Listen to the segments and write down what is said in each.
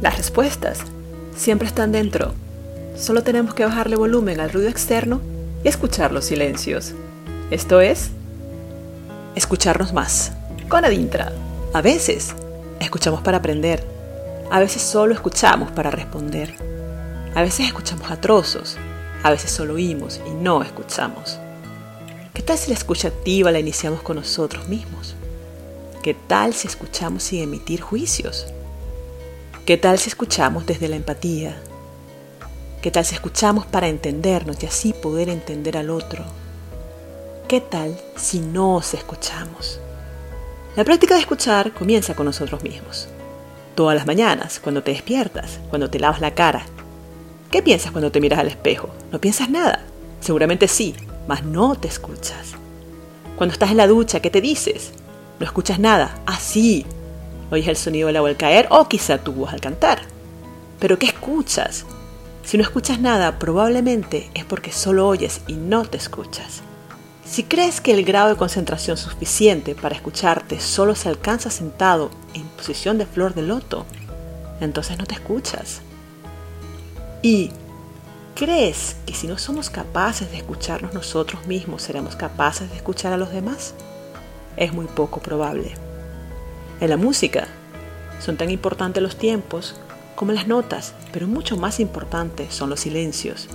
Las respuestas siempre están dentro. Solo tenemos que bajarle volumen al ruido externo y escuchar los silencios. Esto es escucharnos más. Con Adintra. A veces escuchamos para aprender. A veces solo escuchamos para responder. A veces escuchamos a trozos. A veces solo oímos y no escuchamos. ¿Qué tal si la escucha activa la iniciamos con nosotros mismos? ¿Qué tal si escuchamos sin emitir juicios? ¿Qué tal si escuchamos desde la empatía? ¿Qué tal si escuchamos para entendernos y así poder entender al otro? ¿Qué tal si nos escuchamos? La práctica de escuchar comienza con nosotros mismos. Todas las mañanas, cuando te despiertas, cuando te lavas la cara. ¿Qué piensas cuando te miras al espejo? No piensas nada. Seguramente sí, mas no te escuchas. Cuando estás en la ducha, ¿qué te dices? No escuchas nada. Ah, sí. Oyes el sonido del agua al caer o quizá tu voz al cantar. Pero ¿qué escuchas? Si no escuchas nada, probablemente es porque solo oyes y no te escuchas. Si crees que el grado de concentración suficiente para escucharte solo se alcanza sentado en posición de flor de loto, entonces no te escuchas. ¿Y crees que si no somos capaces de escucharnos nosotros mismos, seremos capaces de escuchar a los demás? Es muy poco probable. En la música son tan importantes los tiempos como las notas, pero mucho más importantes son los silencios.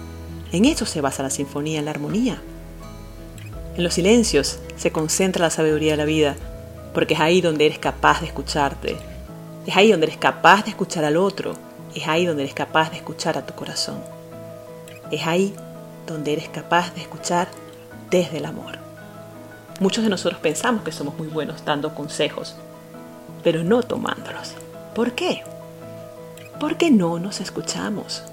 En eso se basa la sinfonía, en la armonía. En los silencios se concentra la sabiduría de la vida, porque es ahí donde eres capaz de escucharte. Es ahí donde eres capaz de escuchar al otro. Es ahí donde eres capaz de escuchar a tu corazón. Es ahí donde eres capaz de escuchar desde el amor. Muchos de nosotros pensamos que somos muy buenos dando consejos, pero no tomándolos. ¿Por qué? Porque no nos escuchamos.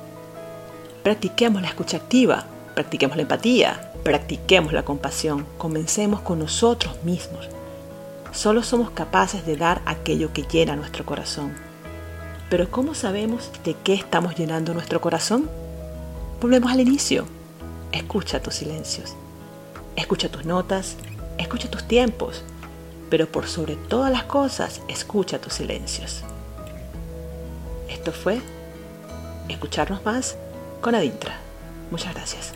Practiquemos la escucha activa, practiquemos la empatía, Practiquemos la compasión, comencemos con nosotros mismos. Solo somos capaces de dar aquello que llena nuestro corazón. Pero ¿cómo sabemos de qué estamos llenando nuestro corazón? Volvemos al inicio. Escucha tus silencios. Escucha tus notas. Escucha tus tiempos. Pero por sobre todas las cosas, escucha tus silencios. Esto fue Escucharnos más con Adintra. Muchas gracias.